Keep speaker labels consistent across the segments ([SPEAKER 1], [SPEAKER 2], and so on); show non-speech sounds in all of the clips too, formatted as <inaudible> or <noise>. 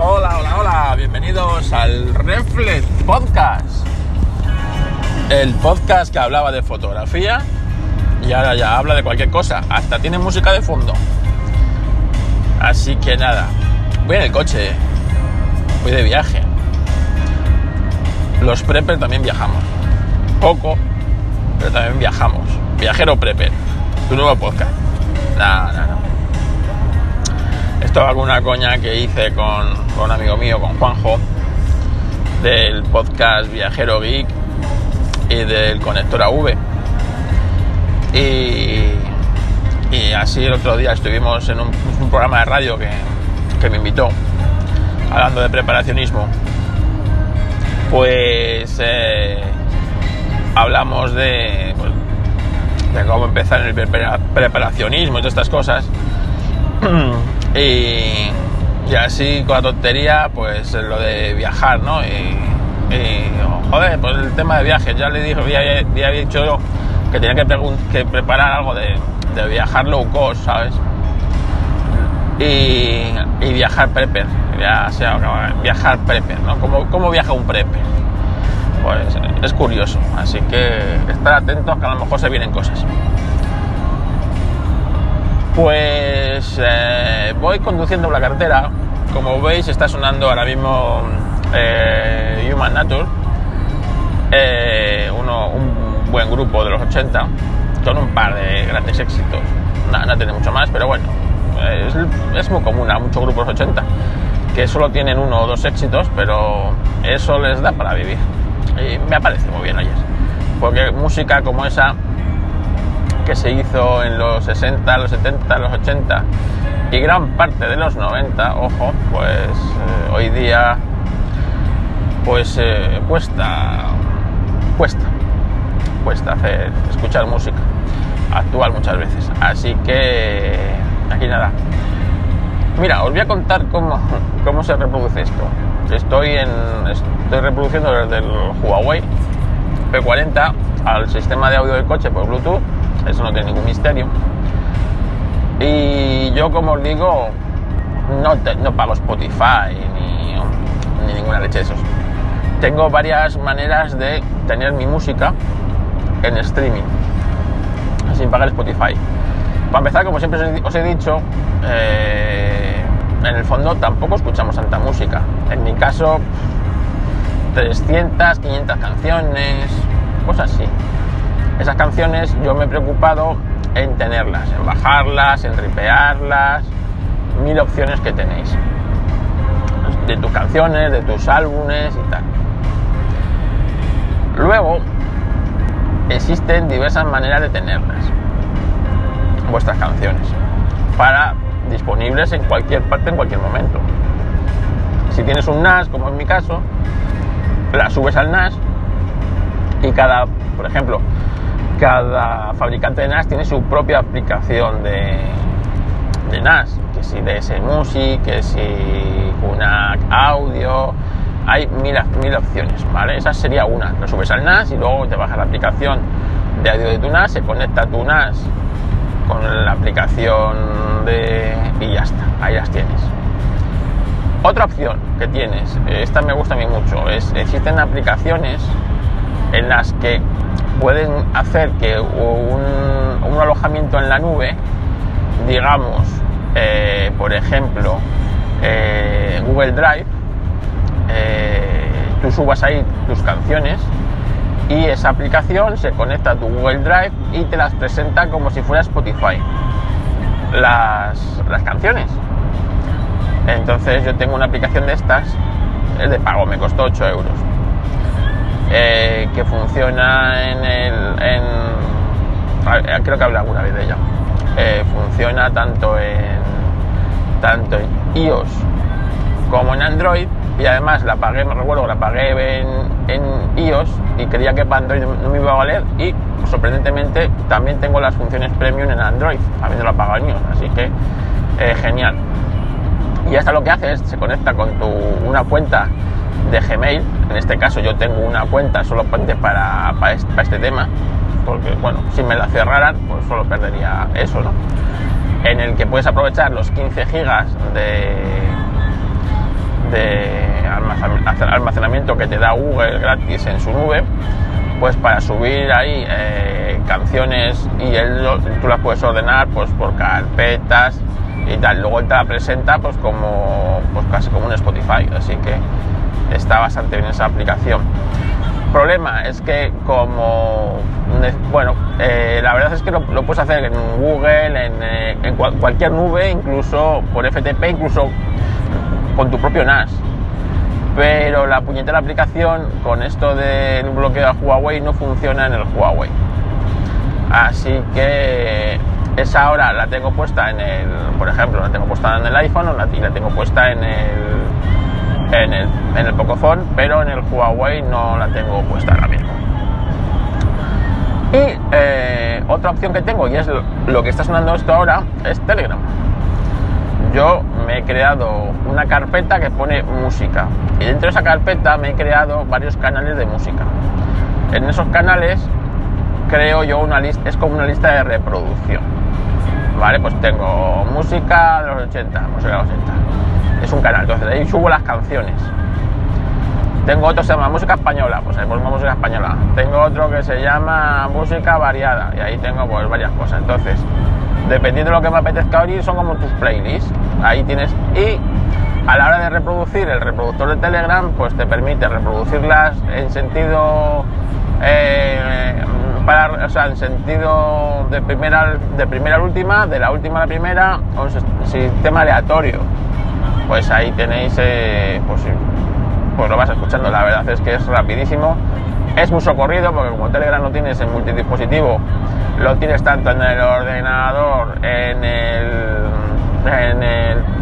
[SPEAKER 1] Hola, hola, hola, bienvenidos al Reflex Podcast. El podcast que hablaba de fotografía y ahora ya habla de cualquier cosa, hasta tiene música de fondo. Así que nada, voy en el coche, voy de viaje. Los prepper también viajamos. Poco, pero también viajamos. Viajero prepper, tu nuevo podcast. No. Esto es alguna coña que hice con, con un amigo mío, con Juanjo, del podcast Viajero Geek y del Conector AV. Y, y así el otro día estuvimos en un, programa de radio que, que, me invitó, hablando de preparacionismo. Pues eh, hablamos de, pues, de cómo empezar en el preparacionismo y todas estas cosas. <clears throat> Y, y, así con la tontería, pues lo de viajar, ¿no? Y, y joder, pues el tema de viajes, ya le dije, ya, había dicho que tenía que, que preparar algo de, de, viajar low cost, ¿sabes? Y, y viajar prepper, ya sea viajar prepper, ¿no? ¿Cómo, ¿Cómo viaja un prepper? Pues es curioso, así que estar atentos que a lo mejor se vienen cosas. Pues eh, voy conduciendo la carretera. Como veis, está sonando ahora mismo eh, Human Nature, eh, uno, un buen grupo de los 80, con un par de grandes éxitos. No, no tiene mucho más, pero bueno, es, es, muy común a muchos grupos 80 que solo tienen uno o dos éxitos, pero eso les da para vivir. Y me parece muy bien, ayer, porque música como esa que se hizo en los 60, los 70, los 80 y gran parte de los 90, ojo, pues eh, hoy día pues eh, cuesta, cuesta, cuesta hacer, escuchar música actual muchas veces. Así que aquí nada. Mira, os voy a contar cómo, cómo se reproduce esto. Estoy, en, estoy reproduciendo desde el Huawei P40 al sistema de audio del coche por Bluetooth eso no tiene ningún misterio. Y yo, como os digo, no, te, no pago Spotify ni, ni, ninguna leche de esos. Tengo varias maneras de tener mi música en streaming, sin pagar Spotify. Para empezar, como siempre os he dicho, eh, en el fondo tampoco escuchamos tanta música. En mi caso, 300, 500 canciones, cosas así esas canciones yo me he preocupado en tenerlas, en bajarlas, en ripearlas, mil opciones que tenéis. De tus canciones, de tus álbumes y tal. Luego, existen diversas maneras de tenerlas, vuestras canciones, para disponibles en cualquier parte, en cualquier momento. Si tienes un NAS, como en mi caso, la subes al NAS y cada, por ejemplo, cada fabricante de NAS tiene su propia aplicación de, de NAS, que si DS Music, que si una audio, hay mil, mil opciones, ¿vale? Esa sería una, lo subes al NAS y luego te bajas la aplicación de audio de tu NAS, se conecta tu NAS con la aplicación de... y ya está, ahí las tienes. Otra opción que tienes, esta me gusta a mí mucho, es existen aplicaciones en las que pueden hacer que un, alojamiento en la nube, digamos, eh, por ejemplo, eh, Google Drive, eh, tú subas ahí tus canciones y esa aplicación se conecta a tu Google Drive y te las presenta como si fuera Spotify. Las, las canciones. Entonces yo tengo una aplicación de estas, es de pago, me costó 8 euros eh, que funciona en el. En, creo que hablé alguna vez de ella. Eh, funciona tanto en, tanto en iOS como en Android y además la pagué, me recuerdo la pagué en, en iOS y creía que para Android no me iba a valer y sorprendentemente también tengo las funciones premium en Android, habiendo la pagado en iOS, así que eh, genial. Y hasta lo que hace es se conecta con tu, una cuenta de Gmail. En este caso yo tengo una cuenta solo para, para, este, para este tema, porque bueno, si me la cerraran, pues solo perdería eso, ¿no? En el que puedes aprovechar los 15 gigas de, almacenamiento que te da Google gratis en su nube, pues para subir ahí eh, canciones y él, tú las puedes ordenar pues por carpetas y tal. Luego él te la presenta pues como pues casi como un Spotify, así que está bastante bien esa aplicación. Problema es que como bueno, eh, la verdad es que lo, puedes hacer en Google, en, eh, cualquier nube, incluso por FTP, incluso con tu propio NAS pero la puñetera aplicación con esto del bloqueo de Huawei no funciona en el Huawei. Así que esa ahora la tengo puesta en el, por ejemplo, la tengo puesta en el iPhone y la tengo puesta en el, en el, en el Pocophone, pero en el Huawei no la tengo puesta ahora mismo. Y eh, otra opción que tengo, y es lo que está sonando esto ahora, es Telegram yo me he creado una carpeta que pone música y dentro de esa carpeta me he creado varios canales de música. En esos canales creo yo una lista, es como una lista de reproducción. Vale, pues tengo música de los 80, música de los 80. Es un canal, entonces ahí subo las canciones. Tengo otro que se llama música española, pues ahí pongo música española. Tengo otro que se llama música variada y ahí tengo pues varias cosas. Entonces, dependiendo de lo que me apetezca oír, son como tus playlists. Ahí tienes. Y a la hora de reproducir el reproductor de Telegram, pues te permite reproducirlas en sentido. Eh, para, o sea, en sentido de primera, de primera a última, de la última a la primera, o un sistema aleatorio. Pues ahí tenéis, eh, pues, pues lo vas escuchando. La verdad es que es rapidísimo es muy socorrido porque como Telegram lo tienes en multidispositivo, lo tienes tanto en el ordenador, en, el,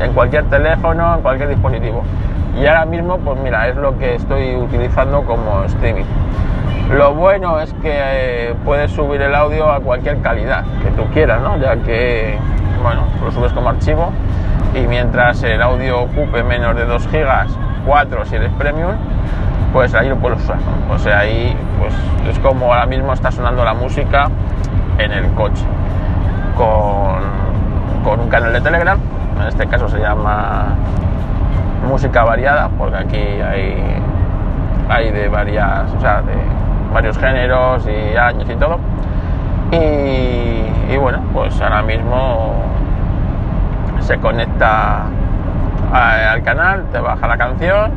[SPEAKER 1] en, cualquier teléfono, en cualquier dispositivo. Y ahora mismo, pues mira, es lo que estoy utilizando como streaming. Lo bueno es que eh, puedes subir el audio a cualquier calidad que tú quieras, ¿no? Ya que, bueno, lo subes como archivo y mientras el audio ocupe menos de 2 gigas, 4 si eres premium, pues ahí lo puedes usar. O sea, ahí pues es como ahora mismo está sonando la música en el coche con, con un canal de Telegram, en este caso se llama música variada, porque aquí hay, hay de varias, o sea, de varios géneros y años y todo. Y, y bueno, pues ahora mismo se conecta al canal, te baja la canción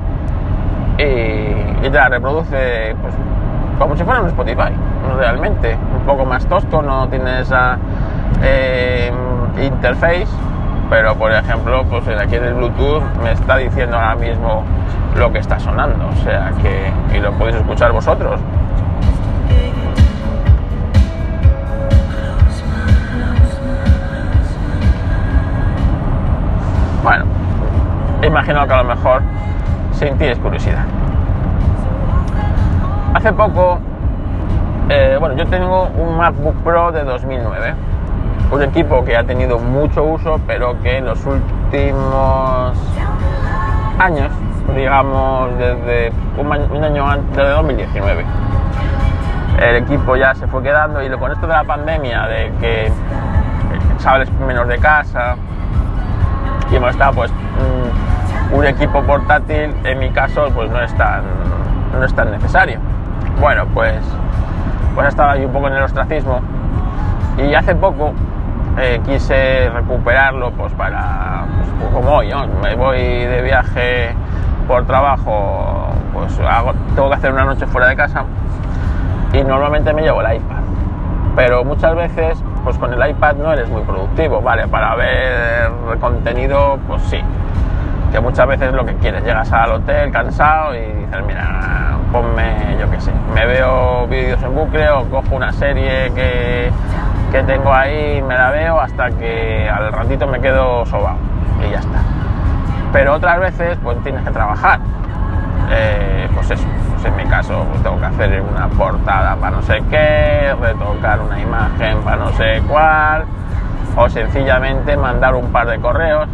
[SPEAKER 1] y, te la reproduce pues, como si fuera un Spotify, realmente. Un poco más tosco, no tiene esa eh, interface, pero por ejemplo, pues aquí en el Bluetooth me está diciendo ahora mismo lo que está sonando, o sea que, y lo podéis escuchar vosotros. Imagino que a lo mejor tienes curiosidad. Hace poco, eh, bueno, yo tengo un MacBook Pro de 2009, un equipo que ha tenido mucho uso, pero que en los últimos años, digamos desde un año antes, desde 2019, el equipo ya se fue quedando y con esto de la pandemia, de que sales menos de casa y hemos estado pues un equipo portátil en mi caso pues no es tan, no es tan necesario. Bueno, pues, pues estaba ahí un poco en el ostracismo y hace poco eh, quise recuperarlo pues para, pues, como hoy, me voy de viaje por trabajo, pues tengo que hacer una noche fuera de casa y normalmente me llevo el iPad. Pero muchas veces, pues con el iPad no eres muy productivo, ¿vale? Para ver contenido, pues sí, que muchas veces lo que quieres, llegas al hotel cansado y dices, mira, ponme, yo qué sé, me veo vídeos en bucle o cojo una serie que, que tengo ahí, me la veo hasta que al ratito me quedo sobado y ya está. Pero otras veces pues tienes que trabajar. Eh, pues eso, pues en mi caso pues tengo que hacer una portada para no sé qué, retocar una imagen para no sé cuál, o sencillamente mandar un par de correos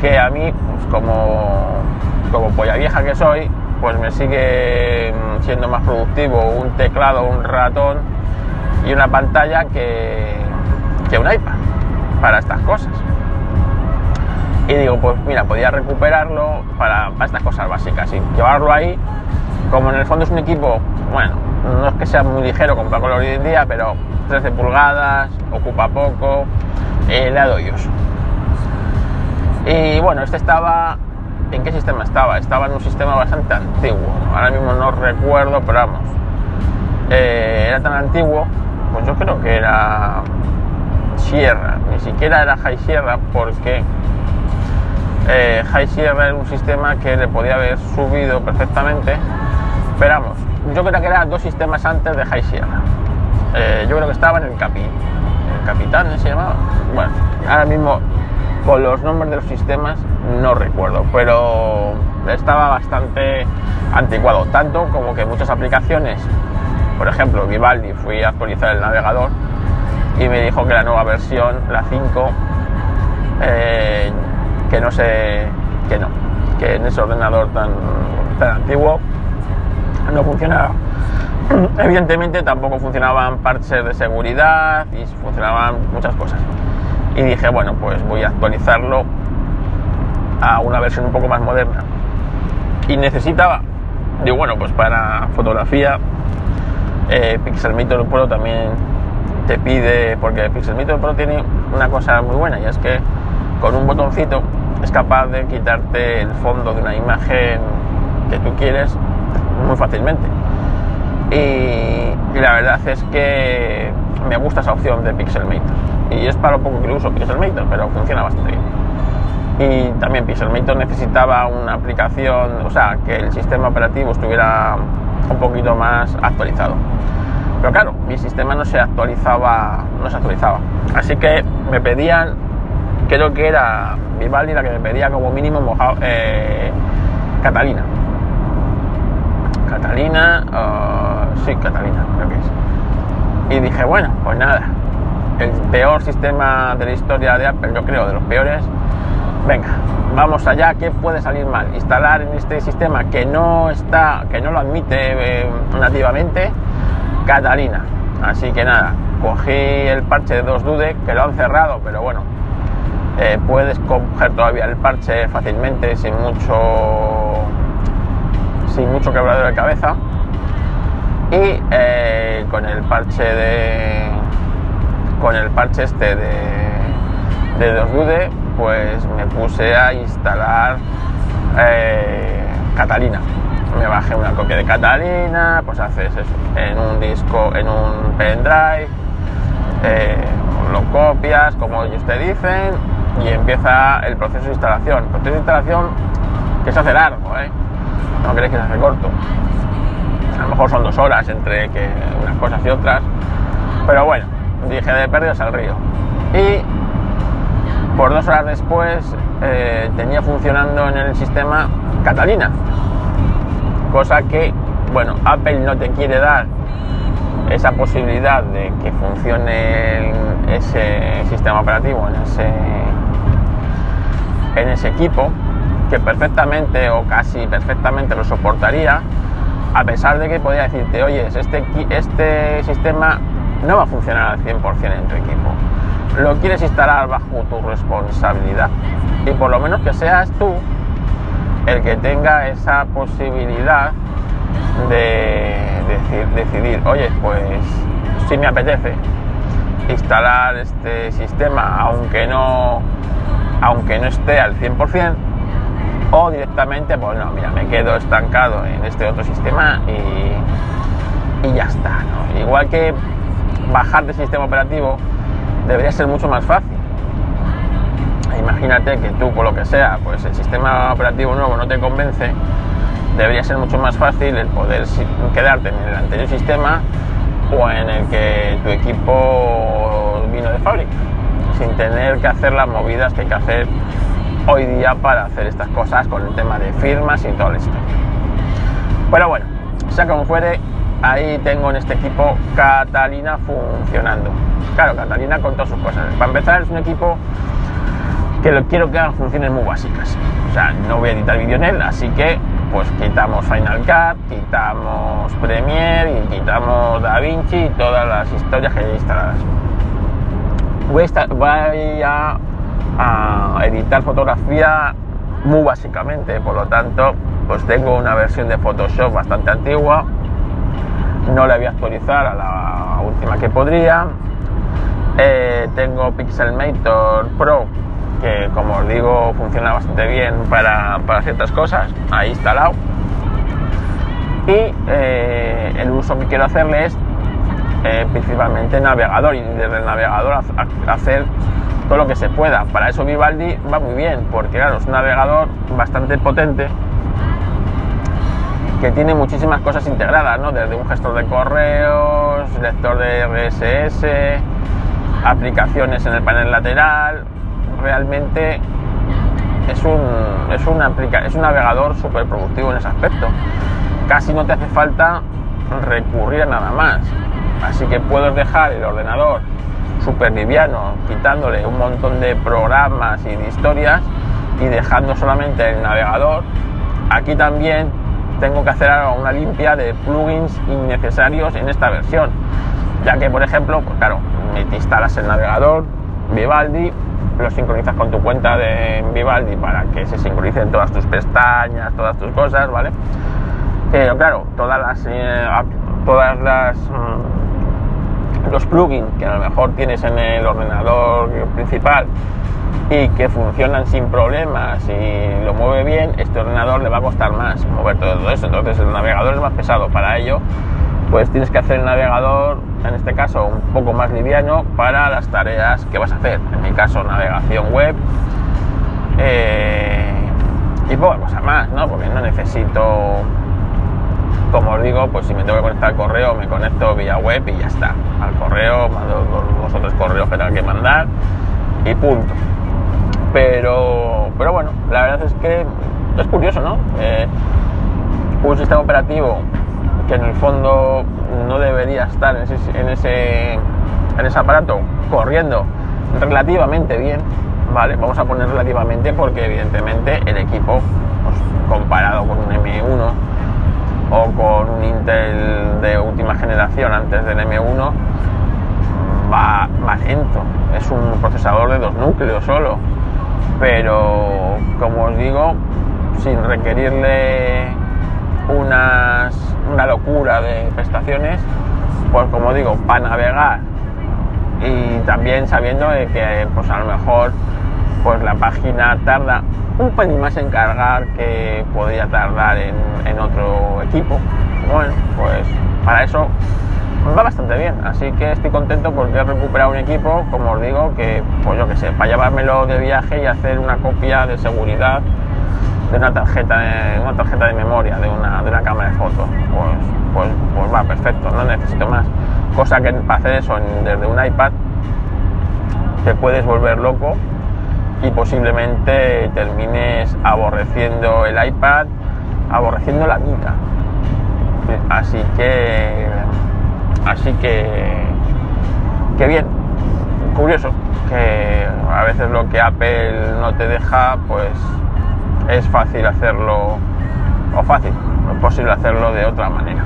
[SPEAKER 1] que a mí como, como polla vieja que soy, pues me sigue siendo más productivo un teclado, un ratón y una pantalla que, que un iPad para estas cosas. Y digo, pues mira, podía recuperarlo para, para estas cosas básicas y llevarlo ahí. Como en el fondo es un equipo, bueno, no es que sea muy ligero comparado hoy en día, pero 13 pulgadas, ocupa poco, eh, le doy uso. Y bueno, este estaba. ¿En qué sistema estaba? Estaba en un sistema bastante antiguo. Ahora mismo no recuerdo, pero vamos. Eh, era tan antiguo, pues yo creo que era Sierra. Ni siquiera era High Sierra porque eh, High Sierra era un sistema que le podía haber subido perfectamente. Pero vamos, yo creo que eran dos sistemas antes de High Sierra. Eh, yo creo que estaba en el Capi. El Capitán se llamaba. Bueno, ahora mismo con los nombres de los sistemas no recuerdo, pero estaba bastante anticuado, tanto como que muchas aplicaciones, por ejemplo, Vivaldi, fui a actualizar el navegador y me dijo que la nueva versión, la 5, eh, que no sé, que no, que en ese ordenador tan, tan antiguo no funcionaba. <clears throat> Evidentemente tampoco funcionaban parches de seguridad y funcionaban muchas cosas. Y dije, bueno, pues voy a actualizarlo a una versión un poco más moderna. Y necesitaba, digo, bueno, pues para fotografía, eh, Pixelmator Pro también te pide, porque Pixelmator Pro tiene una cosa muy buena y es que con un botoncito es capaz de quitarte el fondo de una imagen que tú quieres muy fácilmente. Y, la verdad es que me gusta esa opción de Pixelmator. Y es para lo poco que lo uso Pixelmator, pero funciona bastante bien. Y también Pixelmator necesitaba una aplicación, o sea, que el sistema operativo estuviera un poquito más actualizado. Pero claro, mi sistema no se actualizaba, no se actualizaba. Así que me pedían, creo que era Vivaldi la que me pedía como mínimo mojado, eh, Catalina. Catalina, sí, Catalina, creo que es. Y dije, bueno, pues nada, el peor sistema de la historia de Apple, yo creo, de los peores. Venga, vamos allá, ¿qué puede salir mal? Instalar en este sistema que no está, que no lo admite eh, nativamente, Catalina. Así que nada, cogí el parche de 2 Dude, que lo han cerrado, pero bueno, eh, puedes coger todavía el parche fácilmente, sin mucho sin mucho quebradero de cabeza y eh, con el parche de con el parche este de, de 2Dude pues me puse a instalar eh, Catalina. Me bajé una copia de Catalina pues haces eso en un disco en un pendrive eh, lo copias como ellos te dicen y empieza el proceso de instalación. Proceso de instalación que se hace largo ¿eh? no crees que se hace corto. A lo mejor son dos horas entre que unas cosas y otras. Pero bueno dije de perdidos al río y por dos horas después eh, tenía funcionando en el sistema Catalina. Cosa que bueno Apple no te quiere dar esa posibilidad de que funcione ese sistema operativo en ese en ese equipo que perfectamente o casi perfectamente lo soportaría, a pesar de que podría decirte, oye, este, este sistema no va a funcionar al 100% en tu equipo. Lo quieres instalar bajo tu responsabilidad. Y por lo menos que seas tú el que tenga esa posibilidad de decir, decidir, oye, pues si me apetece instalar este sistema, aunque no, aunque no esté al 100%, o directamente, pues no, mira, me quedo estancado en este otro sistema y, y ya está. Igual que bajar de sistema operativo debería ser mucho más fácil. Imagínate que tú, por lo que sea, pues el sistema operativo nuevo no te convence, debería ser mucho más fácil el poder quedarte en el anterior sistema o en el que tu equipo vino de fábrica, sin tener que hacer las movidas que hay que hacer hoy día para hacer estas cosas con el tema de firmas y todo esto. Pero bueno, sea como fuere, ahí tengo en este equipo Catalina funcionando. Claro, Catalina con todas sus cosas. Para empezar, es un equipo que lo quiero que hagan funciones muy básicas. O sea, no voy a editar vídeo en él, así que pues quitamos Final Cut, quitamos Premiere y quitamos DaVinci y todas las historias que hay instaladas. Voy a, a editar fotografía muy básicamente, por lo tanto, pues tengo una versión de Photoshop bastante antigua, no la voy a actualizar a la última que podría. Eh, tengo Pixelmator Pro, que como os digo funciona bastante bien para, ciertas cosas, ahí instalado. Y eh, el uso que quiero hacerle es eh, principalmente navegador y desde el navegador hacer todo lo que se pueda. Para eso Vivaldi va muy bien, porque claro, es un navegador bastante potente que tiene muchísimas cosas integradas, ¿no? Desde un gestor de correos, lector de RSS, aplicaciones en el panel lateral. Realmente es un, es es un navegador súper productivo en ese aspecto. Casi no te hace falta recurrir a nada más. Así que puedes dejar el ordenador súper liviano, quitándole un montón de programas y de historias y dejando solamente el navegador. Aquí también tengo que hacer una limpia de plugins innecesarios en esta versión, ya que por ejemplo, pues claro, te instalas el navegador Vivaldi, lo sincronizas con tu cuenta de Vivaldi para que se sincronicen todas tus pestañas, todas tus cosas, ¿vale? Pero claro, todas las, eh, todas las mm, los plugins que a lo mejor tienes en el ordenador principal y que funcionan sin problemas y lo mueve bien, este ordenador le va a costar más mover todo eso. Entonces el navegador es más pesado. Para ello, pues tienes que hacer el navegador, en este caso, un poco más liviano para las tareas que vas a hacer. En mi caso, navegación web. Eh, y poca cosa más, ¿no? Porque no necesito como os digo, pues si me tengo que conectar al correo, me conecto vía web y ya está. Al correo, mando los otros correos que tengo que mandar y punto. Pero, pero bueno, la verdad es que es curioso, ¿no? Eh, un sistema operativo que en el fondo no debería estar en ese, en ese, en ese aparato corriendo relativamente bien, ¿vale? Vamos a poner relativamente porque evidentemente el equipo, pues, comparado con un M1, o con un Intel de última generación antes del M1 va, lento. Es un procesador de dos núcleos solo. Pero como os digo, sin requerirle unas, una locura de prestaciones, pues como digo, para navegar y también sabiendo que pues a lo mejor pues la página tarda un pelín más en cargar que podría tardar en, otro equipo. Bueno, pues para eso va bastante bien, así que estoy contento porque he recuperado un equipo, como os digo, que pues yo que sé, para llevármelo de viaje y hacer una copia de seguridad de una tarjeta de, una tarjeta de memoria de una, de una cámara de fotos. Pues, pues, pues va perfecto, no necesito más. Cosa que para hacer eso desde un iPad te puedes volver loco y posiblemente termines aborreciendo el iPad, aborreciendo la vida. Así que, así que, que bien, curioso, que a veces lo que Apple no te deja, pues es fácil hacerlo, o fácil, es posible hacerlo de otra manera.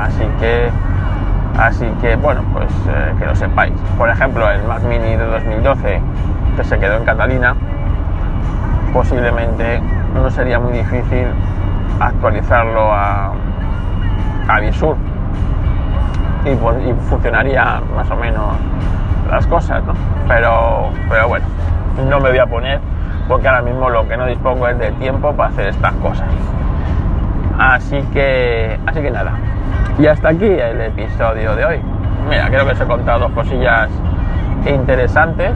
[SPEAKER 1] Así que, así que bueno, pues eh, que lo sepáis. Por ejemplo, el Mac Mini de 2012 se quedó en Catalina, posiblemente no sería muy difícil actualizarlo a, a Visur y, funcionaría más o menos las cosas, Pero, pero bueno, no me voy a poner porque ahora mismo lo que no dispongo es de tiempo para hacer estas cosas. Así que, así que nada. Y hasta aquí el episodio de hoy. Mira, creo que os he contado dos cosillas interesantes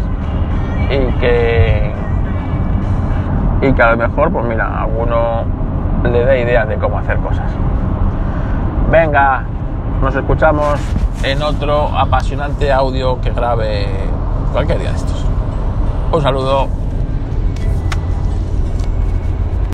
[SPEAKER 1] y que y que a lo mejor pues mira a alguno le dé ideas de cómo hacer cosas. Venga nos escuchamos en otro apasionante audio que grabe cualquier día de estos. Un saludo